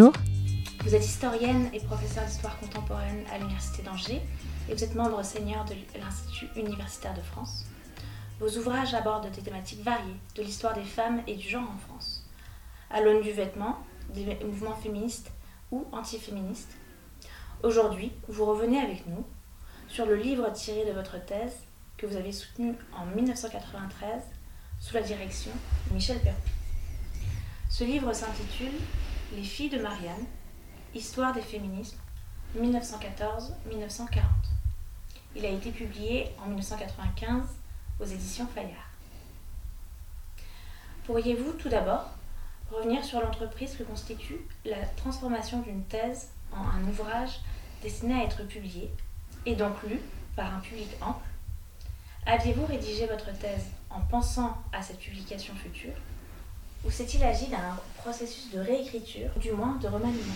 Vous êtes historienne et professeure d'histoire contemporaine à l'Université d'Angers et vous êtes membre senior de l'Institut universitaire de France. Vos ouvrages abordent des thématiques variées de l'histoire des femmes et du genre en France, à l'aune du vêtement, des mouvements féministes ou antiféministes. Aujourd'hui, vous revenez avec nous sur le livre tiré de votre thèse que vous avez soutenu en 1993 sous la direction de Michel Perrault. Ce livre s'intitule Les filles de Marianne, Histoire des féminismes, 1914-1940. Il a été publié en 1995 aux éditions Fayard. Pourriez-vous tout d'abord revenir sur l'entreprise que constitue la transformation d'une thèse en un ouvrage destiné à être publié et donc lu par un public ample? Aviez-vous rédigé votre thèse en pensant à cette publication future? Ou s'est-il agi d'un processus de réécriture, du moins de remaniement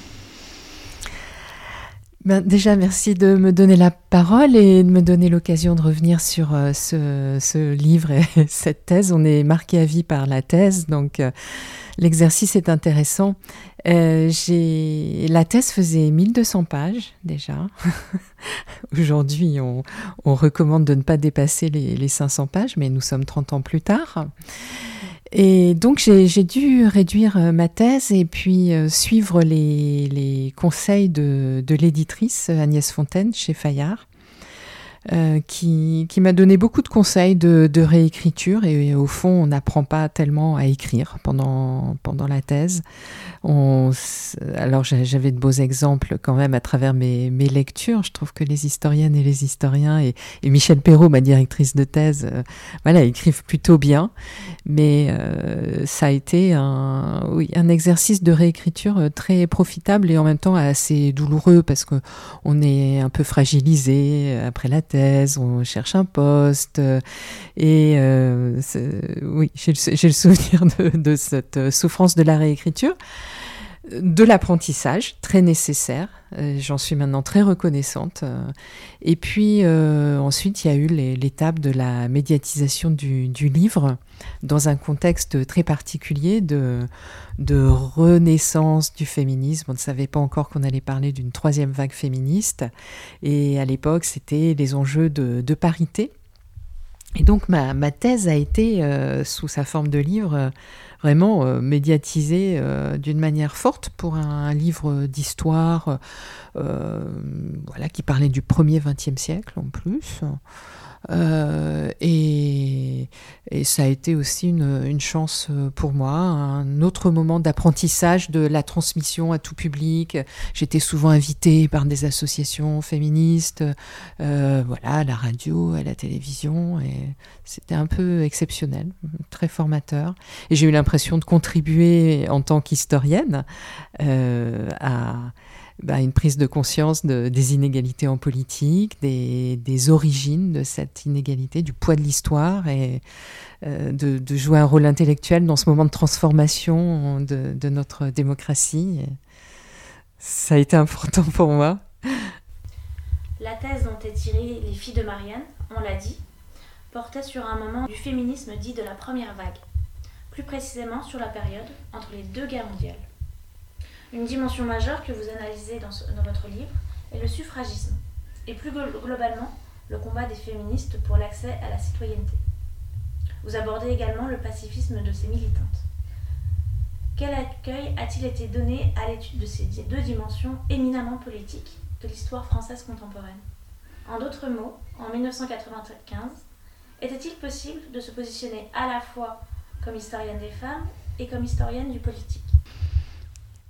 ben, déjà, merci de me donner la parole et de me donner l'occasion de revenir sur euh, ce, livre et cette thèse. On est marqué à vie par la thèse, donc euh, l'exercice est intéressant. Euh, la thèse faisait 1200 pages déjà. Aujourd'hui, on, on, recommande de ne pas dépasser les, les 500 pages, mais nous sommes 30 ans plus tard. Et donc j'ai dû réduire euh, ma thèse et puis euh, suivre les, conseils de l'éditrice Agnès Fontaine chez Fayard. Euh, qui, m'a donné beaucoup de conseils de, réécriture et, au fond on n'apprend pas tellement à écrire pendant, pendant la thèse. Alors j'avais de beaux exemples quand même à travers mes, mes, lectures. Je trouve que les historiennes et les historiens et, et Michel Perrault, ma directrice de thèse, euh, voilà, écrivent plutôt bien. Mais euh, ça a été un, un exercice de réécriture euh, très profitable et en même temps assez douloureux parce que on est un peu fragilisé après la thèse on cherche un poste. Euh, et euh, oui, j'ai le, souvenir de, cette souffrance de la réécriture de l'apprentissage très nécessaire. Euh, j'en suis maintenant très reconnaissante. Et puis ensuite, il y a eu l'étape de la médiatisation du, livre dans un contexte très particulier de, renaissance du féminisme. On ne savait pas encore qu'on allait parler d'une troisième vague féministe. Et à l'époque, c'était les enjeux de, parité. Et donc ma, thèse a été, euh, sous sa forme de livre, euh, vraiment euh, médiatisée euh, d'une manière forte pour un, livre d'histoire voilà, qui parlait du premier XXe siècle en plus. Euh, et, ça a été aussi une, chance euh, pour moi, un autre moment d'apprentissage de la transmission à tout public. J'étais souvent invitée par des associations féministes, euh, voilà, à la radio, à la télévision, et c'était un peu exceptionnel, très formateur. Et j'ai eu l'impression de contribuer en tant qu'historienne à bah, une prise de conscience de, des inégalités en politique, des, des, origines de cette inégalité, du poids de l'histoire et euh, de, jouer un rôle intellectuel dans ce moment de transformation de, notre démocratie. Ça a été important pour moi. La thèse dont est tirée Les filles de Marianne, on l'a dit, portait sur un moment du féminisme dit de la première vague, plus précisément sur la période entre les deux guerres mondiales. Une dimension majeure que vous analysez dans, votre livre est le suffragisme, et plus globalement le combat des féministes pour l'accès à la citoyenneté. Vous abordez également le pacifisme de ces militantes. Quel accueil a-t-il été donné à l'étude de ces deux dimensions éminemment politiques de l'histoire française contemporaine? En d'autres mots, en 1995, était-il possible de se positionner à la fois comme historienne des femmes et comme historienne du politique?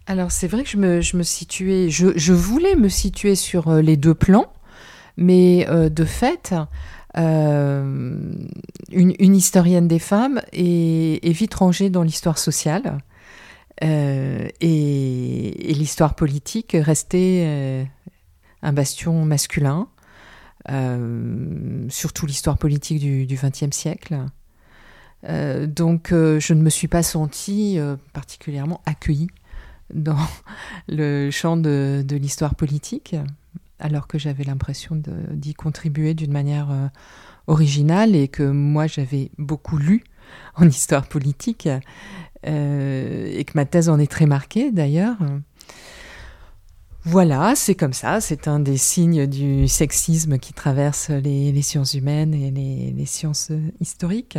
Alors c'est vrai que je me, situais, je, voulais me situer sur euh, les deux plans, mais euh, de fait, euh, une, historienne des femmes est, vite rangée dans l'histoire sociale et, l'histoire politique restait un bastion masculin, surtout l'histoire politique du XXe siècle. donc je ne me suis pas sentie particulièrement accueillie dans le champ de, l'histoire politique, alors que j'avais l'impression d'y contribuer d'une manière euh, originale et que moi j'avais beaucoup lu en histoire politique et que ma thèse en est très marquée d'ailleurs. Voilà, c'est comme ça, c'est un des signes du sexisme qui traverse les, sciences humaines et les, sciences historiques.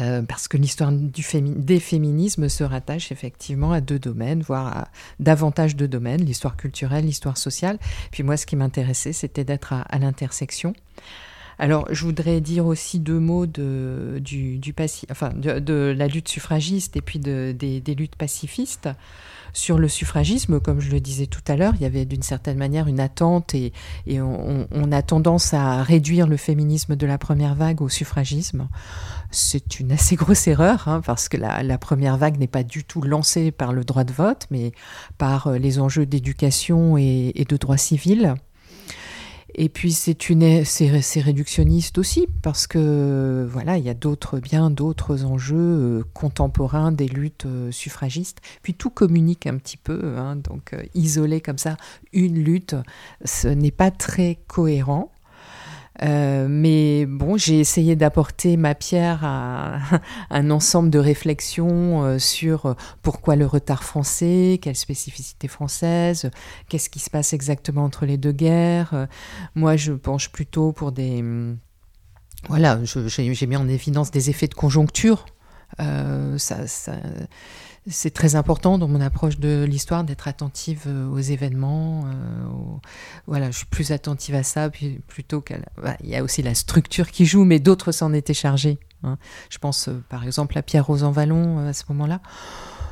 Euh, parce que l'histoire des féminismes se rattache effectivement à deux domaines, voire à davantage de domaines, l'histoire culturelle, l'histoire sociale. Puis moi, ce qui m'intéressait, c'était d'être à, l'intersection. Alors, je voudrais dire aussi deux mots de, du, enfin, de, la lutte suffragiste et puis des luttes pacifistes. Sur le suffragisme, comme je le disais tout à l'heure, il y avait d'une certaine manière une attente et, on, a tendance à réduire le féminisme de la première vague au suffragisme. C'est une assez grosse erreur, hein, parce que la, première vague n'est pas du tout lancée par le droit de vote, mais par euh, les enjeux d'éducation et, et de droit civil. Et puis c'est une c'est réductionniste aussi parce que voilà il y a d'autres bien d'autres enjeux euh, contemporains des luttes euh, suffragistes. Puis tout communique un petit peu hein, donc euh, isoler comme ça une lutte ce n'est pas très cohérent. Euh, mais bon, j'ai essayé d'apporter ma pierre à, un ensemble de réflexions euh, sur euh, pourquoi le retard français, quelle spécificité française, qu'est-ce qui se passe exactement entre les deux guerres. Moi, je penche plutôt pour des... Hum, voilà, j'ai mis en évidence des effets de conjoncture. Ça, ça c'est très important dans mon approche de l'histoire d'être attentive euh, aux événements. Euh, voilà, je suis plus attentive à ça plutôt qu'à. Bah, il y a aussi la structure qui joue, mais d'autres s'en étaient chargés. Hein. Je pense euh, par exemple à Pierre Rosanvallon à ce moment-là.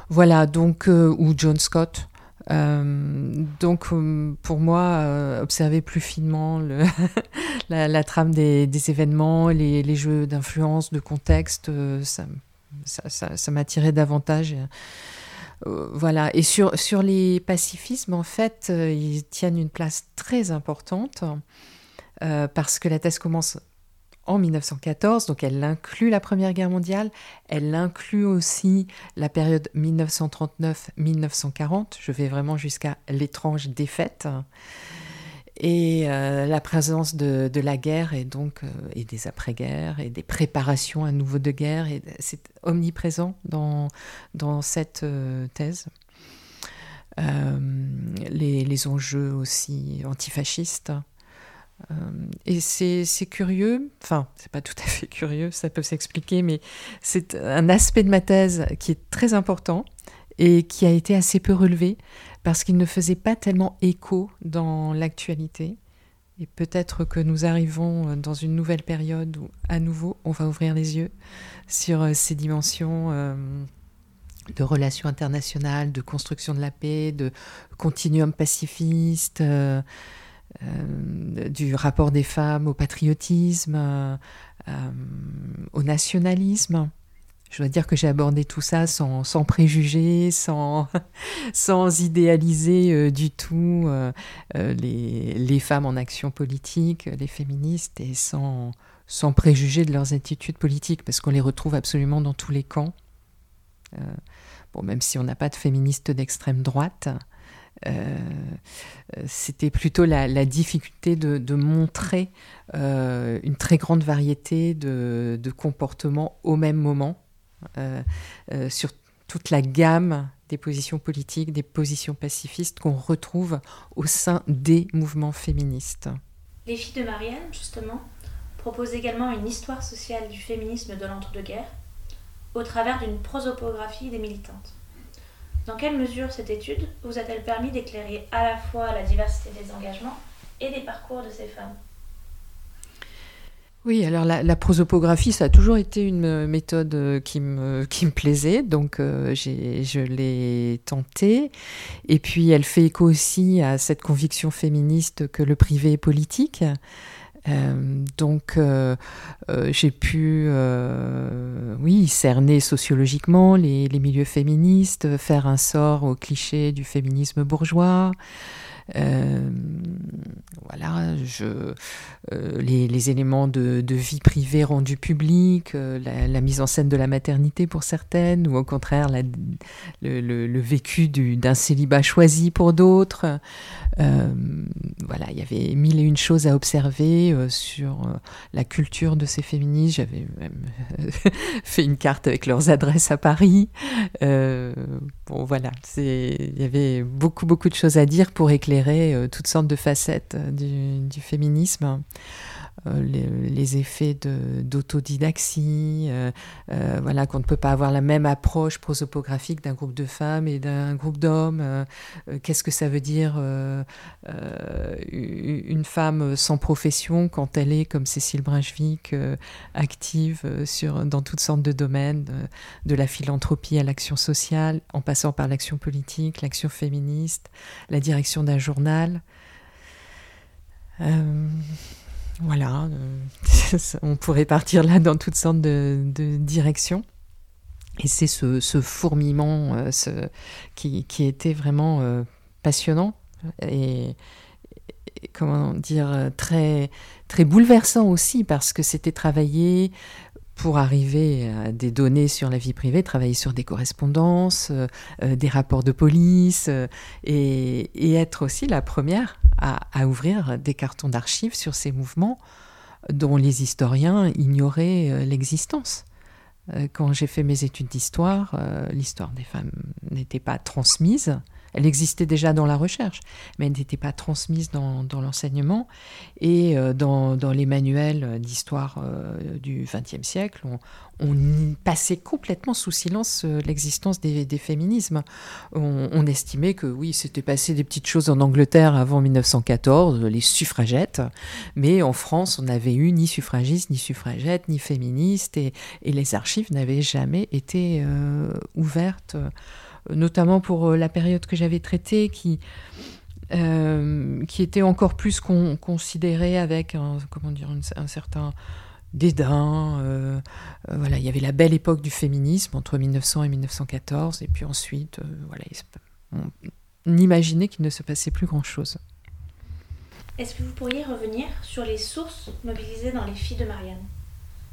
Voilà, donc ou John Scott. donc pour moi, observer plus finement la, trame des, événements, les, les jeux d'influence, de contexte, ça, ça, ça, m'attirait davantage. Euh, voilà. Et sur, sur les pacifismes, en fait, euh, ils tiennent une place très importante euh, parce que la thèse commence en 1914, donc elle inclut la Première Guerre mondiale, elle inclut aussi la période 1939-1940, je vais vraiment jusqu'à l'étrange défaite et euh, la présence de, la guerre et donc euh, et des après-guerres et des préparations à nouveau de guerre et c'est omniprésent dans dans cette euh, thèse. Les, les, enjeux aussi antifascistes. Et c'est curieux, enfin, c'est pas tout à fait curieux, ça peut s'expliquer, mais c'est un aspect de ma thèse qui est très important et qui a été assez peu relevé parce qu'il ne faisait pas tellement écho dans l'actualité. Et peut-être que nous arrivons dans une nouvelle période où, à nouveau, on va ouvrir les yeux sur euh, ces dimensions euh, de relations internationales, de construction de la paix, de continuum pacifiste, euh, du rapport des femmes au patriotisme, au nationalisme. Je dois dire que j'ai abordé tout ça sans, sans préjugés, sans, sans idéaliser euh, du tout euh, euh, les, les, femmes en action politique, les féministes, et sans, sans préjuger de leurs attitudes politiques, parce qu'on les retrouve absolument dans tous les camps. bon, même si on n'a pas de féministes d'extrême droite, c'était plutôt la, difficulté de, montrer une très grande variété de, comportements au même moment sur toute la gamme des positions politiques, des positions pacifistes qu'on retrouve au sein des mouvements féministes. Les filles de Marianne, justement, proposent également une histoire sociale du féminisme de l'entre-deux-guerres au travers d'une prosopographie des militantes. Dans quelle mesure cette étude vous a-t-elle permis d'éclairer à la fois la diversité des engagements et des parcours de ces femmes? Oui, alors la, prosopographie, ça a toujours été une méthode euh, qui me, plaisait, donc euh, je l'ai tentée. Et puis elle fait écho aussi à cette conviction féministe que le privé est politique. Euh, donc j'ai pu, oui, cerner sociologiquement les, les, milieux féministes, faire un sort au cliché du féminisme bourgeois. Voilà, je, les, éléments de, vie privée rendus publics, la, mise en scène de la maternité pour certaines, ou au contraire le, vécu d'un célibat choisi pour d'autres. voilà, il y avait mille et une choses à observer sur la culture de ces féministes. J'avais même fait une carte avec leurs adresses à Paris. bon, voilà, il y avait beaucoup, beaucoup de choses à dire pour éclairer euh, toutes sortes de facettes euh, du, féminisme. Euh, les, effets d'autodidaxie, euh, euh, voilà, qu'on ne peut pas avoir la même approche prosopographique d'un groupe de femmes et d'un groupe d'hommes. Qu'est-ce que ça veut dire une femme sans profession quand elle est, comme Cécile Brunswick, active sur, dans toutes sortes de domaines, de, la philanthropie à l'action sociale, en passant par l'action politique, l'action féministe, la direction d'un journal. Voilà, euh, on pourrait partir là dans toutes sortes de, directions. Et c'est ce, fourmillement euh, qui, était vraiment euh, passionnant et, comment dire très très bouleversant aussi parce que c'était travailler pour arriver à des données sur la vie privée, travailler sur des correspondances, euh, euh, des rapports de police, euh, et, être aussi la première à, ouvrir des cartons d'archives sur ces mouvements dont les historiens ignoraient l'existence. Quand j'ai fait mes études d'histoire, l'histoire des femmes n'était pas transmise. Elle existait déjà dans la recherche, mais elle n'était pas transmise dans, l'enseignement. Et euh, dans, les manuels d'histoire euh, du XXe siècle, on, passait complètement sous silence euh, l'existence des, féminismes. On, estimait que oui, c'était passé des petites choses en Angleterre avant 1914, les suffragettes, mais en France, on n'avait eu ni suffragistes, ni suffragettes, ni féministes, et, les archives n'avaient jamais été ouvertes notamment pour euh, la période que j'avais traitée, qui, euh, qui était encore plus considérée avec un, comment dire, un, certain dédain. Euh, voilà, il y avait la belle époque du féminisme entre 1900 et 1914, et puis ensuite, voilà, on imaginait qu'il ne se passait plus grand-chose. Est-ce que vous pourriez revenir sur les sources mobilisées dans les filles de Marianne?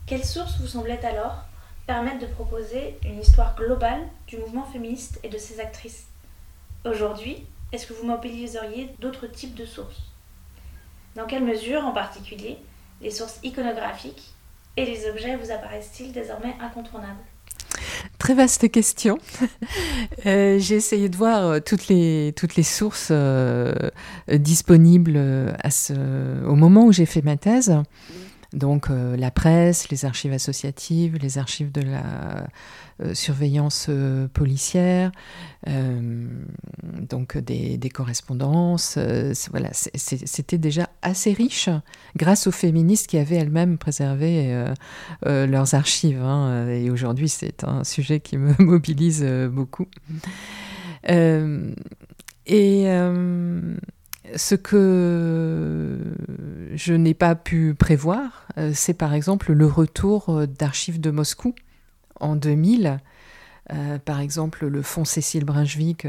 Quelles sources vous semblaient alors permettent de proposer une histoire globale du mouvement féministe et de ses actrices. Aujourd'hui, est-ce que vous mobiliseriez d'autres types de sources? Dans quelle mesure, en particulier, les sources iconographiques et les objets vous apparaissent-ils désormais incontournables? Très vaste question. Euh, j'ai essayé de voir euh, toutes les, toutes les sources euh, disponibles au moment où j'ai fait ma thèse. Donc euh, la presse, les archives associatives, les archives de la euh, surveillance euh, policière, donc des, correspondances. voilà, c'était déjà assez riche grâce aux féministes qui avaient elles-mêmes préservé leurs archives. Hein. et aujourd'hui, c'est un sujet qui me mobilise beaucoup. et ce que je n'ai pas pu prévoir, euh, c'est par exemple le retour euh, d'archives de Moscou en 2000. Euh, par exemple, le fonds Cécile Brunswick,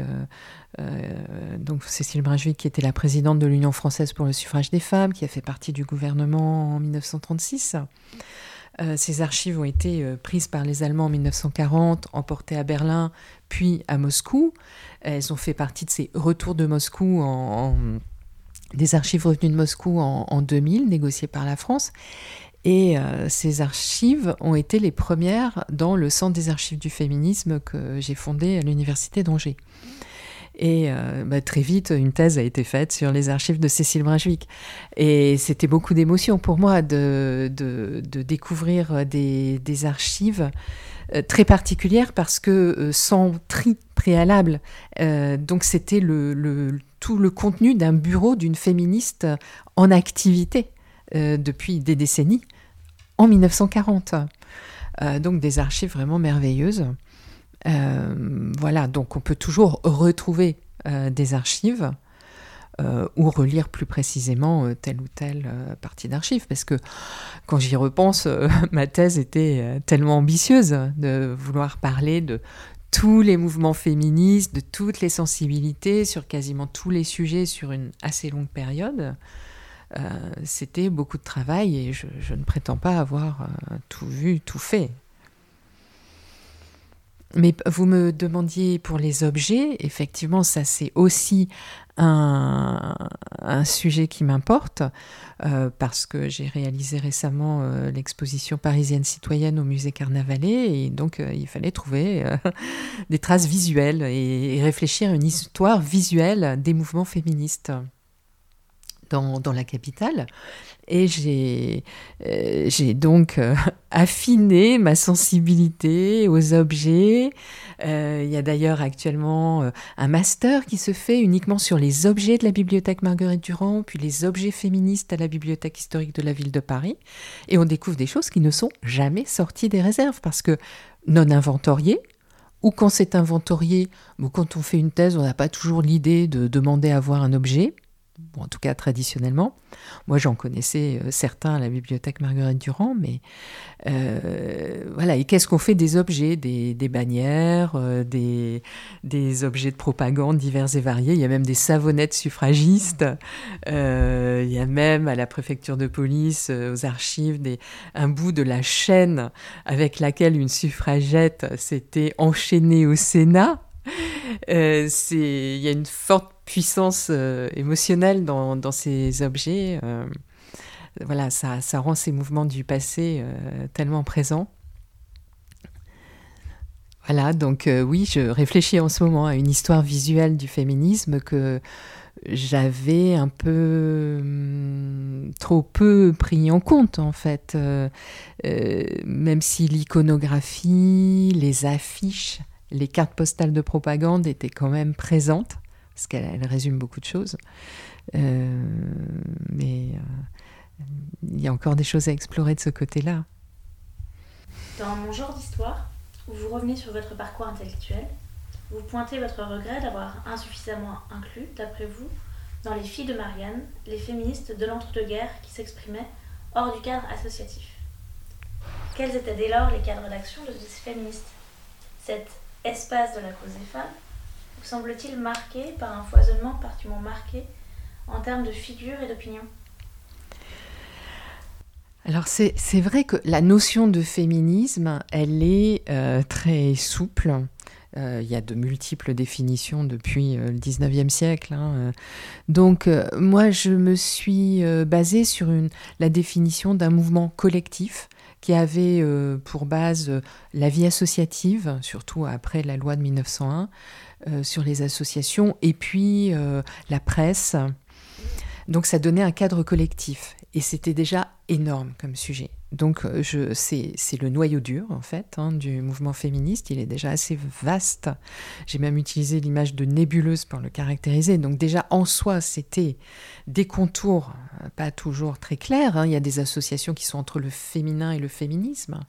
donc Cécile Brunswick qui était la présidente de l'Union française pour le suffrage des femmes, qui a fait partie du gouvernement en 1936. Ces archives ont été prises par les Allemands en 1940, emportées à Berlin, puis à Moscou. Elles ont fait partie de ces retours de Moscou des archives revenues de Moscou en, 2000, négociées par la France. Et euh, ces archives ont été les premières dans le Centre des archives du féminisme que j'ai fondé à l'Université d'Angers. Et euh, bah, très vite, une thèse a été faite sur les archives de Cécile Brunswick. Et c'était beaucoup d'émotion pour moi de, découvrir des, archives euh, très particulières parce que sans tri préalable, donc c'était tout le contenu d'un bureau d'une féministe en activité euh, depuis des décennies, en 1940. Euh, donc des archives vraiment merveilleuses. Euh, voilà, donc on peut toujours retrouver des archives ou relire plus précisément telle ou telle partie d'archives. Parce que quand j'y repense, ma thèse était tellement ambitieuse de vouloir parler de tous les mouvements féministes, de toutes les sensibilités, sur quasiment tous les sujets sur une assez longue période. C'était beaucoup de travail et je, ne prétends pas avoir tout vu, tout fait. Mais vous me demandiez pour les objets, effectivement, ça c'est aussi un, sujet qui m'importe, euh, parce que j'ai réalisé récemment euh, l'exposition parisienne citoyenne au musée Carnavalet, et donc euh, il fallait trouver des traces visuelles et, réfléchir à une histoire visuelle des mouvements féministes dans, la capitale. Et j'ai euh, donc euh, affiné ma sensibilité aux objets. Euh, il y a d'ailleurs actuellement un master qui se fait uniquement sur les objets de la bibliothèque Marguerite Durand, puis les objets féministes à la bibliothèque historique de la ville de Paris. Et on découvre des choses qui ne sont jamais sorties des réserves parce que non inventoriées, ou quand c'est inventorié, ou quand on fait une thèse, on n'a pas toujours l'idée de demander à voir un objet en tout cas traditionnellement. Moi, j'en connaissais euh, certains à la bibliothèque Marguerite Durand, mais euh, voilà. Et qu'est-ce qu'on fait des objets, des, bannières, euh, des, objets de propagande divers et variés? Il y a même des savonnettes suffragistes. il y a même à la préfecture de police, aux archives, un bout de la chaîne avec laquelle une suffragette s'était enchaînée au Sénat. il y a une forte puissance euh, émotionnelle dans, ces objets. Euh, voilà, ça, rend ces mouvements du passé euh, tellement présents. Voilà, donc oui, je réfléchis en ce moment à une histoire visuelle du féminisme que j'avais un peu hum, trop peu pris en compte en fait, même si l'iconographie, les affiches, les cartes postales de propagande étaient quand même présentes parce qu'elle résume beaucoup de choses. Euh, mais euh, il y a encore des choses à explorer de ce côté-là. Dans mon genre d'histoire, où vous revenez sur votre parcours intellectuel, vous pointez votre regret d'avoir insuffisamment inclus, d'après vous, dans les filles de Marianne, les féministes de l'entre-deux-guerres qui s'exprimaient hors du cadre associatif. Quels étaient dès lors les cadres d'action de ces féministes? Cet espace de la cause des femmes semble-t-il marqué par un foisonnement particulièrement marqué en termes de figure et d'opinion alors c'est vrai que la notion de féminisme, elle est euh, très souple. Euh, il y a de multiples définitions depuis euh, le 19e siècle. Hein, Donc moi, je me suis basée sur une, la définition d'un mouvement collectif qui avait pour base la vie associative, surtout après la loi de 1901, euh, sur les associations et puis euh, la presse. Donc ça donnait un cadre collectif et c'était déjà énorme comme sujet. Donc euh, je, c'est, c'est le noyau dur en fait hein, du mouvement féministe. Il est déjà assez vaste. J'ai même utilisé l'image de nébuleuse pour le caractériser. Donc déjà en soi c'était des contours pas toujours très clairs. Hein. Il y a des associations qui sont entre le féminin et le féminisme.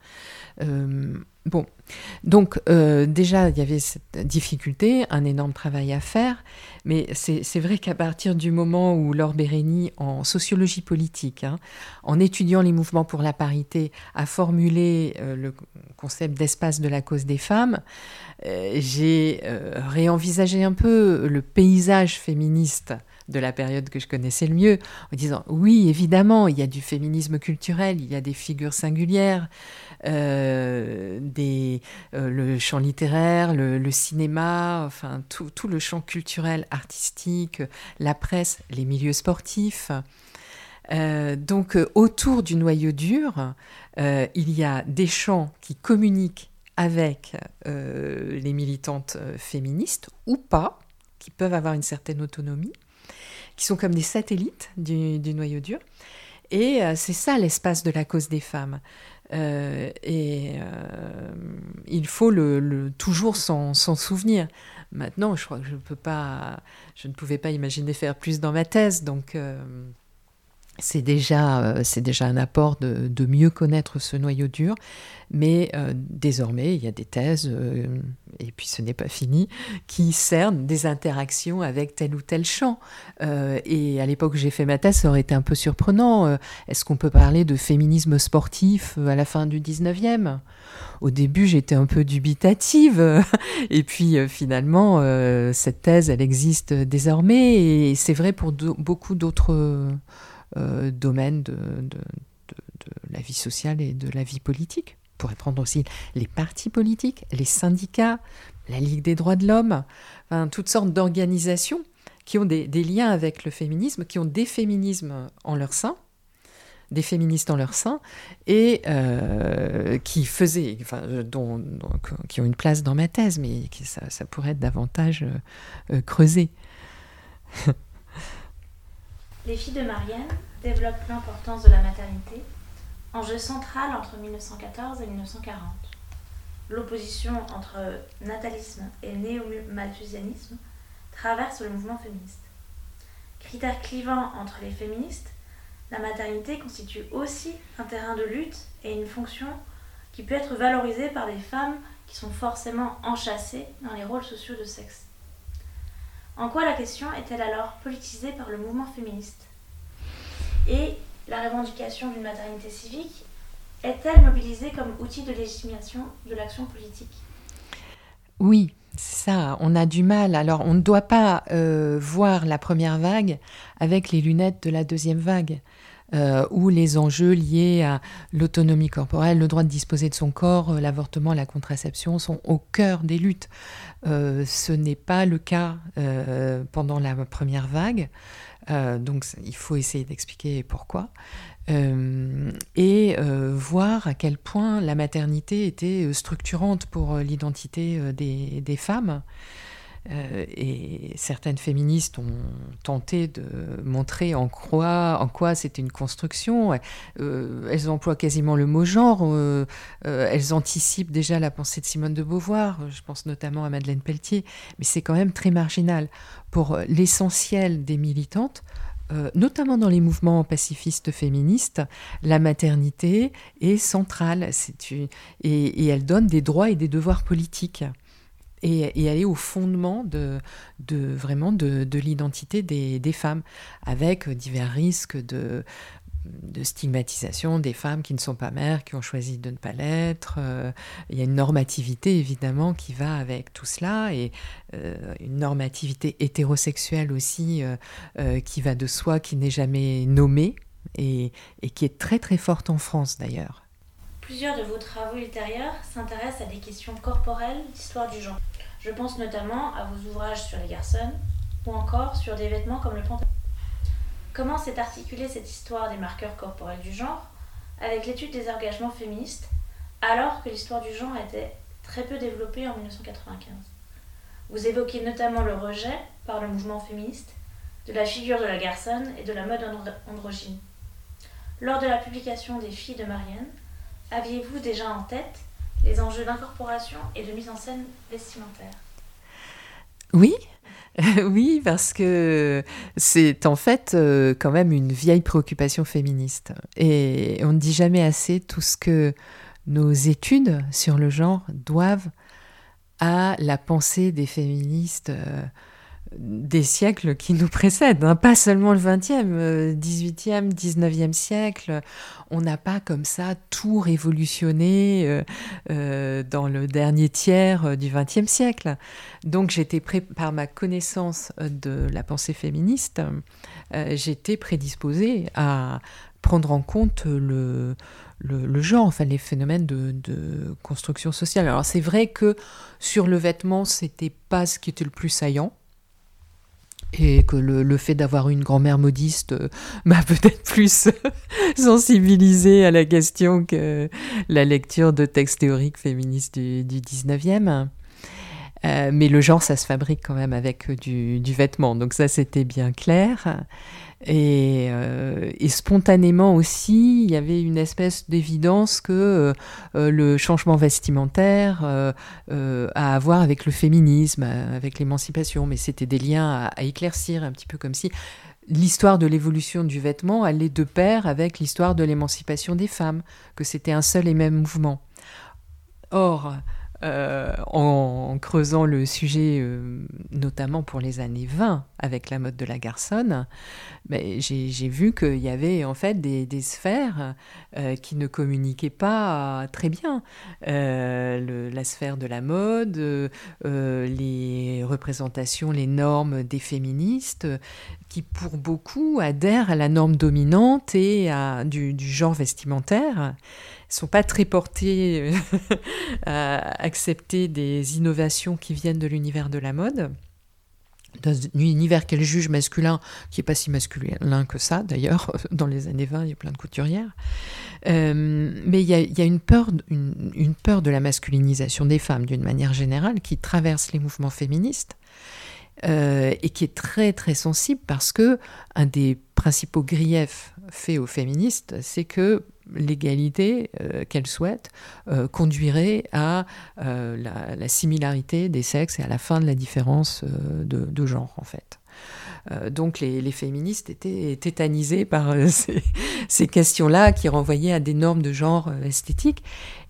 Bon, donc euh, déjà, il y avait cette difficulté, un énorme travail à faire, mais c'est vrai qu'à partir du moment où Laure Bérény, en sociologie politique, hein, en étudiant les mouvements pour la parité, a formulé euh, le concept d'espace de la cause des femmes, euh, j'ai réenvisagé un peu le paysage féministe de la période que je connaissais le mieux, en disant oui, évidemment, il y a du féminisme culturel, il y a des figures singulières, euh, euh, le champ littéraire, le, cinéma, enfin tout, le champ culturel, artistique, la presse, les milieux sportifs. Euh, donc autour du noyau dur, il y a des champs qui communiquent avec les militantes féministes ou pas, qui peuvent avoir une certaine autonomie, qui sont comme des satellites du, noyau dur. Et c'est ça l'espace de la cause des femmes. Euh, et euh, il faut le, toujours s'en souvenir. Maintenant, je crois que je, ne pouvais pas imaginer faire plus dans ma thèse, donc euh, c'est déjà, euh, c'est déjà un apport de, mieux connaître ce noyau dur, mais euh, désormais, il y a des thèses, euh, et puis ce n'est pas fini, qui cernent des interactions avec tel ou tel champ. et à l'époque où j'ai fait ma thèse, ça aurait été un peu surprenant. Est-ce qu'on peut parler de féminisme sportif à la fin du 19e Au début, j'étais un peu dubitative, et puis finalement, cette thèse, elle existe désormais, et c'est vrai pour beaucoup d'autres euh, domaine de, la vie sociale et de la vie politique. On pourrait prendre aussi les partis politiques, les syndicats, la Ligue des droits de l'homme, toutes sortes d'organisations qui ont des, liens avec le féminisme, qui ont des féminismes en leur sein, des féministes en leur sein, et euh, qui faisaient, dont, qui ont une place dans ma thèse, mais qui, ça, pourrait être davantage euh, creusé. Les filles de Marianne développent l'importance de la maternité, enjeu central entre 1914 et 1940. L'opposition entre natalisme et néo-malthusianisme traverse le mouvement féministe. Critère clivant entre les féministes, la maternité constitue aussi un terrain de lutte et une fonction qui peut être valorisée par des femmes qui sont forcément enchâssées dans les rôles sociaux de sexe. En quoi la question est-elle alors politisée par le mouvement féministe? Et la revendication d'une maternité civique est-elle mobilisée comme outil de légitimation de l'action politique? Oui, ça, on a du mal. Alors, on ne doit pas euh, voir la première vague avec les lunettes de la deuxième vague. Euh, où les enjeux liés à l'autonomie corporelle, le droit de disposer de son corps, euh, l'avortement, la contraception sont au cœur des luttes. Euh, ce n'est pas le cas pendant la première vague, donc il faut essayer d'expliquer pourquoi. et voir à quel point la maternité était structurante pour l'identité des, femmes. Euh, et certaines féministes ont tenté de montrer en quoi, en c'était une construction. Euh, elles emploient quasiment le mot genre. Euh, elles anticipent déjà la pensée de Simone de Beauvoir. Je pense notamment à Madeleine Pelletier. Mais c'est quand même très marginal. Pour l'essentiel des militantes, notamment dans les mouvements pacifistes féministes, la maternité est centrale et, elle donne des droits et des devoirs politiques et, aller au fondement de, vraiment de, l'identité des, femmes, avec divers risques de, stigmatisation des femmes qui ne sont pas mères, qui ont choisi de ne pas l'être. Euh, il y a une normativité évidemment qui va avec tout cela et euh, une normativité hétérosexuelle aussi euh, qui va de soi, qui n'est jamais nommée et qui est très très forte en France d'ailleurs. Plusieurs de vos travaux ultérieurs s'intéressent à des questions corporelles d'histoire du genre. Je pense notamment à vos ouvrages sur les garçons ou encore sur des vêtements comme le pantalon. Comment s'est articulée cette histoire des marqueurs corporels du genre avec l'étude des engagements féministes alors que l'histoire du genre était très peu développée en 1995 Vous évoquez notamment le rejet par le mouvement féministe de la figure de la garçonne et de la mode androgyne. Lors de la publication des Filles de Marianne, Aviez-vous déjà en tête les enjeux d'incorporation et de mise en scène vestimentaire Oui, oui, parce que c'est en fait euh, quand même une vieille préoccupation féministe. Et on ne dit jamais assez tout ce que nos études sur le genre doivent à la pensée des féministes. Euh, des siècles qui nous précèdent, hein. pas seulement le 20e, 18e, 19e siècle. On n'a pas comme ça tout révolutionné euh, euh, dans le dernier tiers euh, du 20e siècle. Donc j'étais par ma connaissance de la pensée féministe, j'étais prédisposée à prendre en compte le, le, genre, enfin les phénomènes de, de construction sociale. Alors c'est vrai que sur le vêtement, c'était pas ce qui était le plus saillant et que le, fait d'avoir une grand-mère modiste euh, m'a peut-être plus sensibilisée à la question que la lecture de textes théoriques féministes du, du 19e. Euh, mais le genre, ça se fabrique quand même avec du, du vêtement. Donc ça, c'était bien clair. Euh, et, spontanément aussi, il y avait une espèce d'évidence que euh, le changement vestimentaire euh, a à voir avec le féminisme, avec l'émancipation, mais c'était des liens à, éclaircir, un petit peu comme si l'histoire de l'évolution du vêtement allait de pair avec l'histoire de l'émancipation des femmes, que c'était un seul et même mouvement. Or, euh, en, creusant le sujet, euh, notamment pour les années 20, avec la mode de la garçonne, mais j'ai vu qu'il y avait en fait des, sphères euh, qui ne communiquaient pas très bien. la sphère de la mode, les représentations, les normes des féministes, qui pour beaucoup adhèrent à la norme dominante et à, du genre vestimentaire sont pas très portés euh, à accepter des innovations qui viennent de l'univers de la mode dans un univers qu'elle juge masculin, qui n'est pas si masculin que ça d'ailleurs, dans les années 20, il y a plein de couturières. Euh, mais il y a, une, peur, une, peur de la masculinisation des femmes d'une manière générale qui traverse les mouvements féministes euh, et qui est très très sensible parce que un des principaux griefs faits aux féministes, c'est que l'égalité euh, qu'elle souhaite euh, conduirait à euh, la, similarité des sexes et à la fin de la différence de, de, genre en fait. Euh, donc les, féministes étaient tétanisées par euh, ces, questions-là qui renvoyaient à des normes de genre euh, esthétiques.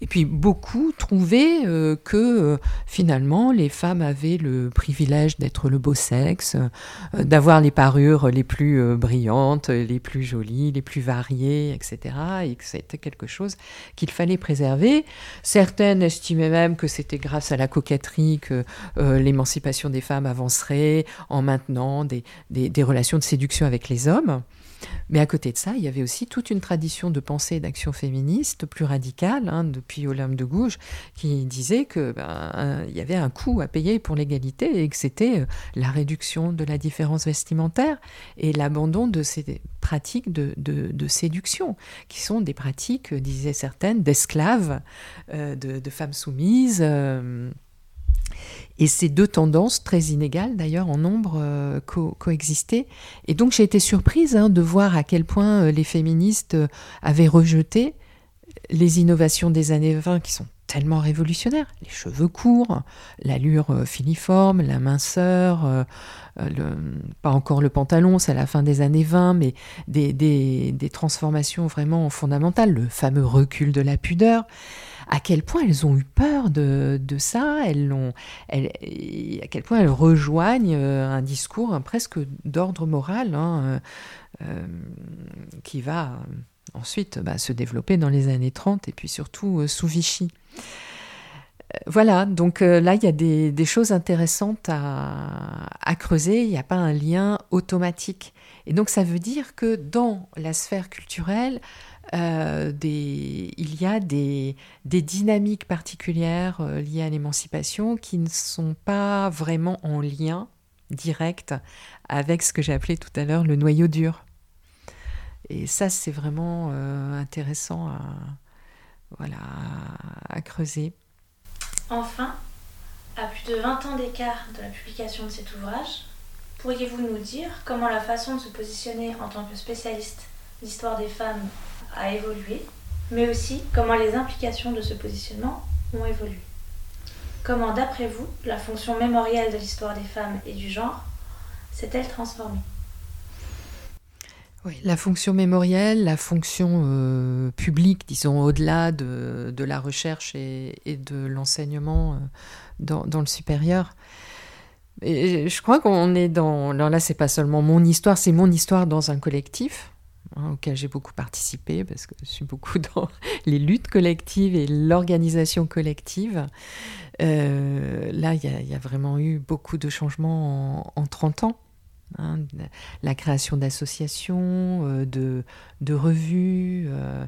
Et puis beaucoup trouvaient que finalement les femmes avaient le privilège d'être le beau sexe, d'avoir les parures les plus brillantes, les plus jolies, les plus variées, etc. Et que c'était quelque chose qu'il fallait préserver. Certaines estimaient même que c'était grâce à la coquetterie que l'émancipation des femmes avancerait en maintenant des, des, relations de séduction avec les hommes. Mais à côté de ça, il y avait aussi toute une tradition de pensée et d'action féministe plus radicale, hein, depuis Olympe de Gouges, qui disait qu'il ben, y avait un coût à payer pour l'égalité et que c'était euh, la réduction de la différence vestimentaire et l'abandon de ces pratiques de, séduction, qui sont des pratiques, disaient certaines, d'esclaves, euh, de, femmes soumises. Euh, et ces deux tendances, très inégales d'ailleurs en nombre, euh, coexistaient. Et donc j'ai été surprise hein, de voir à quel point euh, les féministes euh, avaient rejeté les innovations des années 20 qui sont tellement révolutionnaires. Les cheveux courts, l'allure filiforme, la minceur, pas encore le pantalon, c'est la fin des années 20, mais des, des transformations vraiment fondamentales, le fameux recul de la pudeur. À quel point elles ont eu peur de, ça, elles ont, à quel point elles rejoignent euh, un discours presque d'ordre moral hein, euh, euh, qui va ensuite bah, se développer dans les années 30 et puis surtout sous Vichy. Voilà, donc là, il y a des, choses intéressantes à, creuser, il n'y a pas un lien automatique. Et donc ça veut dire que dans la sphère culturelle, euh, il y a des, dynamiques particulières euh, liées à l'émancipation qui ne sont pas vraiment en lien direct avec ce que j'ai appelé tout à l'heure le noyau dur. Et ça, c'est vraiment euh, intéressant à, voilà, à creuser. Enfin, à plus de 20 ans d'écart de la publication de cet ouvrage, pourriez-vous nous dire comment la façon de se positionner en tant que spécialiste d'histoire des femmes a évolué, mais aussi comment les implications de ce positionnement ont évolué? Comment, d'après vous, la fonction mémorielle de l'histoire des femmes et du genre s'est-elle transformée? Oui, la fonction mémorielle, la fonction euh, publique, disons, au-delà de, la recherche et, de l'enseignement euh, dans, le supérieur. Et je crois qu'on est dans. Alors là, c'est pas seulement mon histoire, c'est mon histoire dans un collectif. Hein, auquel j'ai beaucoup participé parce que je suis beaucoup dans les luttes collectives et l'organisation collective. Euh, là, il y, a vraiment eu beaucoup de changements en, 30 ans. Hein, la création d'associations, euh, de, revues, euh,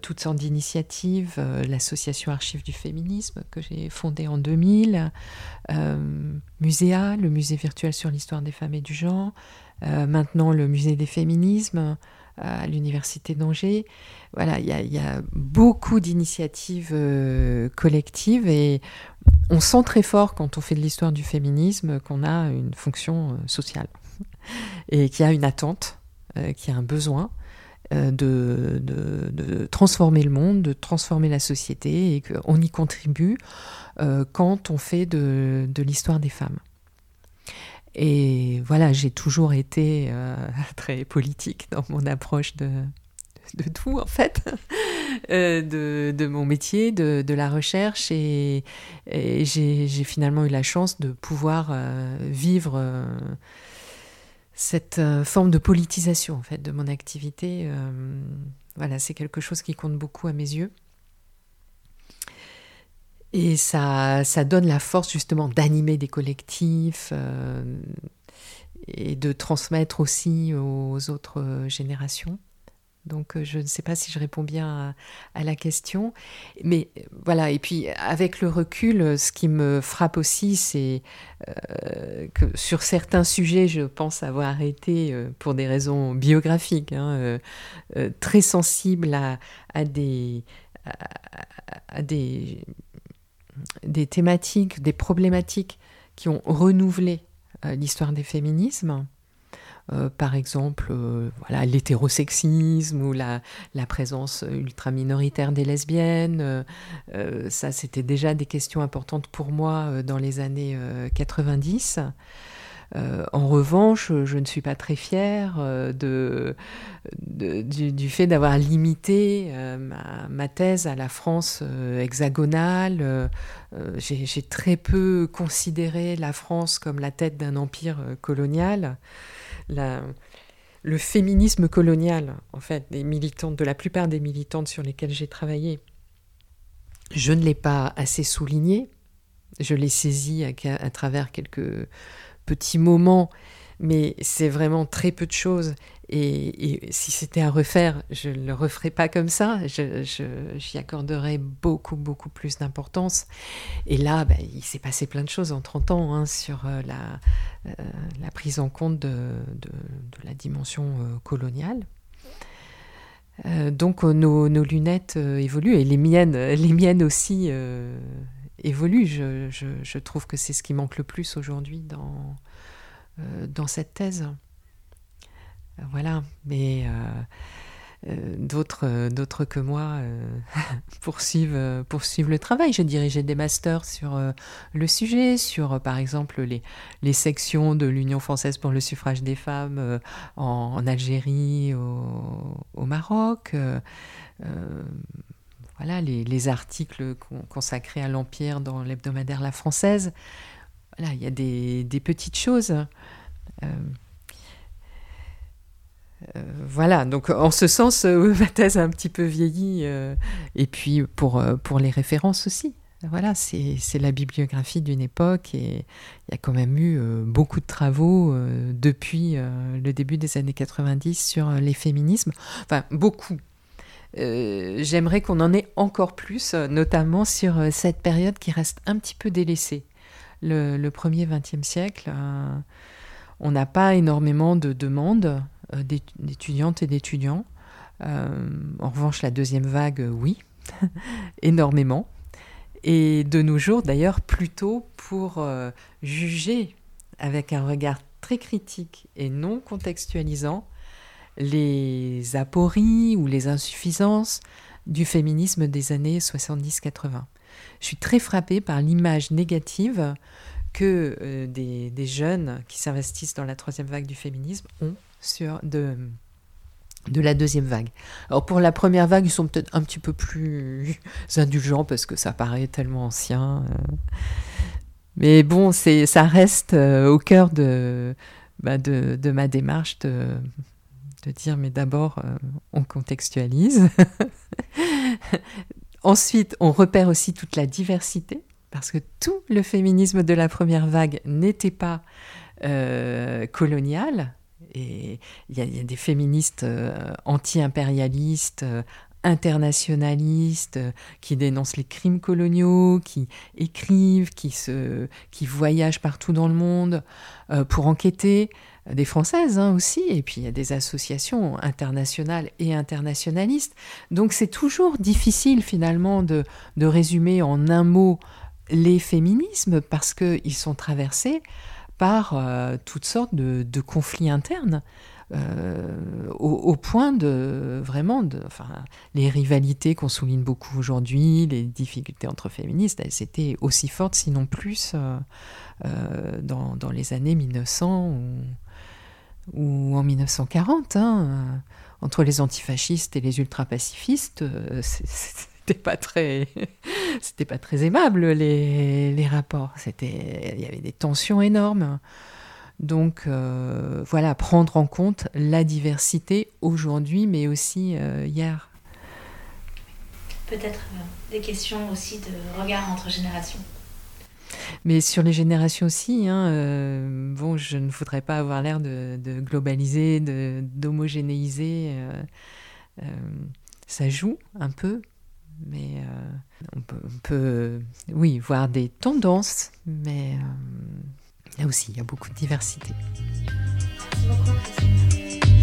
toutes sortes d'initiatives, l'association Archives du féminisme que j'ai fondée en 2000, Muséa, le musée virtuel sur l'histoire des femmes et du genre, maintenant le musée des féminismes, à l'université d'Angers. Voilà, il y, a beaucoup d'initiatives euh, collectives et on sent très fort quand on fait de l'histoire du féminisme qu'on a une fonction euh, sociale et qu'il y a une attente, euh, qu'il y a un besoin. De, de, transformer le monde, de transformer la société et qu'on y contribue quand on fait de, de l'histoire des femmes. Et voilà, j'ai toujours été euh, très politique dans mon approche de, de tout, en fait, euh, de, de, mon métier, de, de la recherche. Et, j'ai finalement eu la chance de pouvoir euh, vivre cette forme de politisation, en fait, de mon activité. voilà, c'est quelque chose qui compte beaucoup à mes yeux. Et ça, ça donne la force justement d'animer des collectifs euh, et de transmettre aussi aux autres générations. Donc euh, je ne sais pas si je réponds bien à, la question. Mais voilà, et puis avec le recul, ce qui me frappe aussi, c'est euh, que sur certains sujets, je pense avoir été, pour des raisons biographiques, hein, très sensible à, des... thématiques, des problématiques qui ont renouvelé euh, l'histoire des féminismes. Euh, par exemple, euh, voilà, l'hétérosexisme ou la, présence ultra minoritaire des lesbiennes. ça, c'était déjà des questions importantes pour moi dans les années 90. Euh, en revanche, je ne suis pas très fière euh, du, fait d'avoir limité euh, ma, thèse à la France hexagonale. J'ai très peu considéré la France comme la tête d'un empire colonial. Le féminisme colonial, en fait, des militantes, de la plupart des militantes sur lesquelles j'ai travaillé, je ne l'ai pas assez souligné. Je l'ai saisi à, travers quelques petits moments, mais c'est vraiment très peu de choses. Et, si c'était à refaire, je ne le referais pas comme ça. J'y accorderais beaucoup, beaucoup plus d'importance. Et là, bah, il s'est passé plein de choses en 30 ans hein, sur euh, la, euh, la, prise en compte de, de, la dimension euh, coloniale. donc nos, nos lunettes évoluent et les miennes, les miennes aussi évolue. Je, je, trouve que c'est ce qui manque le plus aujourd'hui dans cette thèse. Voilà, mais euh, euh, d'autres, d'autres que moi poursuivent, poursuivent le travail. J'ai dirigé des masters sur le sujet, sur par exemple les, les sections de l'Union française pour le suffrage des femmes en, Algérie, au, au Maroc voilà, les, articles consacrés à l'Empire dans l'hebdomadaire La Française. Voilà, il y a des, petites choses. Euh, euh, voilà, donc en ce sens, euh, ma thèse a un petit peu vieilli. et puis pour, pour les références aussi. Voilà, c'est la bibliographie d'une époque et il y a quand même eu beaucoup de travaux depuis le début des années 90 sur les féminismes. Enfin, beaucoup, j'aimerais qu'on en ait encore plus, notamment sur cette période qui reste un petit peu délaissée. Le, premier XXe siècle, on n'a pas énormément de demandes d'étudiantes et d'étudiants. en revanche, la deuxième vague, oui, énormément. Et de nos jours, d'ailleurs, plutôt pour juger avec un regard très critique et non contextualisant les apories ou les insuffisances du féminisme des années 70-80. Je suis très frappée par l'image négative que euh, des, jeunes qui s'investissent dans la troisième vague du féminisme ont sur de, la deuxième vague. Alors pour la première vague, ils sont peut-être un petit peu plus indulgents parce que ça paraît tellement ancien. Euh. Mais bon, ça reste euh, au cœur de, bah, de, ma démarche de, dire mais d'abord on contextualise. Ensuite, on repère aussi toute la diversité, parce que tout le féminisme de la première vague n'était pas euh, colonial. Et il y, a des féministes euh, anti-impérialistes, internationalistes, qui dénoncent les crimes coloniaux, qui écrivent, qui, se, qui voyagent partout dans le monde pour enquêter des Françaises hein, aussi, et puis il y a des associations internationales et internationalistes. Donc c'est toujours difficile finalement de, résumer en un mot les féminismes parce qu'ils sont traversés par euh, toutes sortes de, conflits internes. au, point de vraiment de, enfin, les rivalités qu'on souligne beaucoup aujourd'hui, les difficultés entre féministes, elles étaient aussi fortes, sinon plus, dans, dans, les années 1900 ou, ou en 1940. Hein, entre les antifascistes et les ultra-pacifistes, c'était pas très c'était pas très aimable les, les rapports. C'était il y avait des tensions énormes. Donc euh, voilà prendre en compte la diversité aujourd'hui mais aussi euh, hier. Peut-être euh, des questions aussi de regard entre générations mais sur les générations aussi, hein, bon, je ne voudrais pas avoir l'air de, globaliser, d'homogénéiser. ça joue un peu, mais euh, on, peut, oui, voir des tendances, mais euh, là aussi, il y a beaucoup de diversité. Merci beaucoup,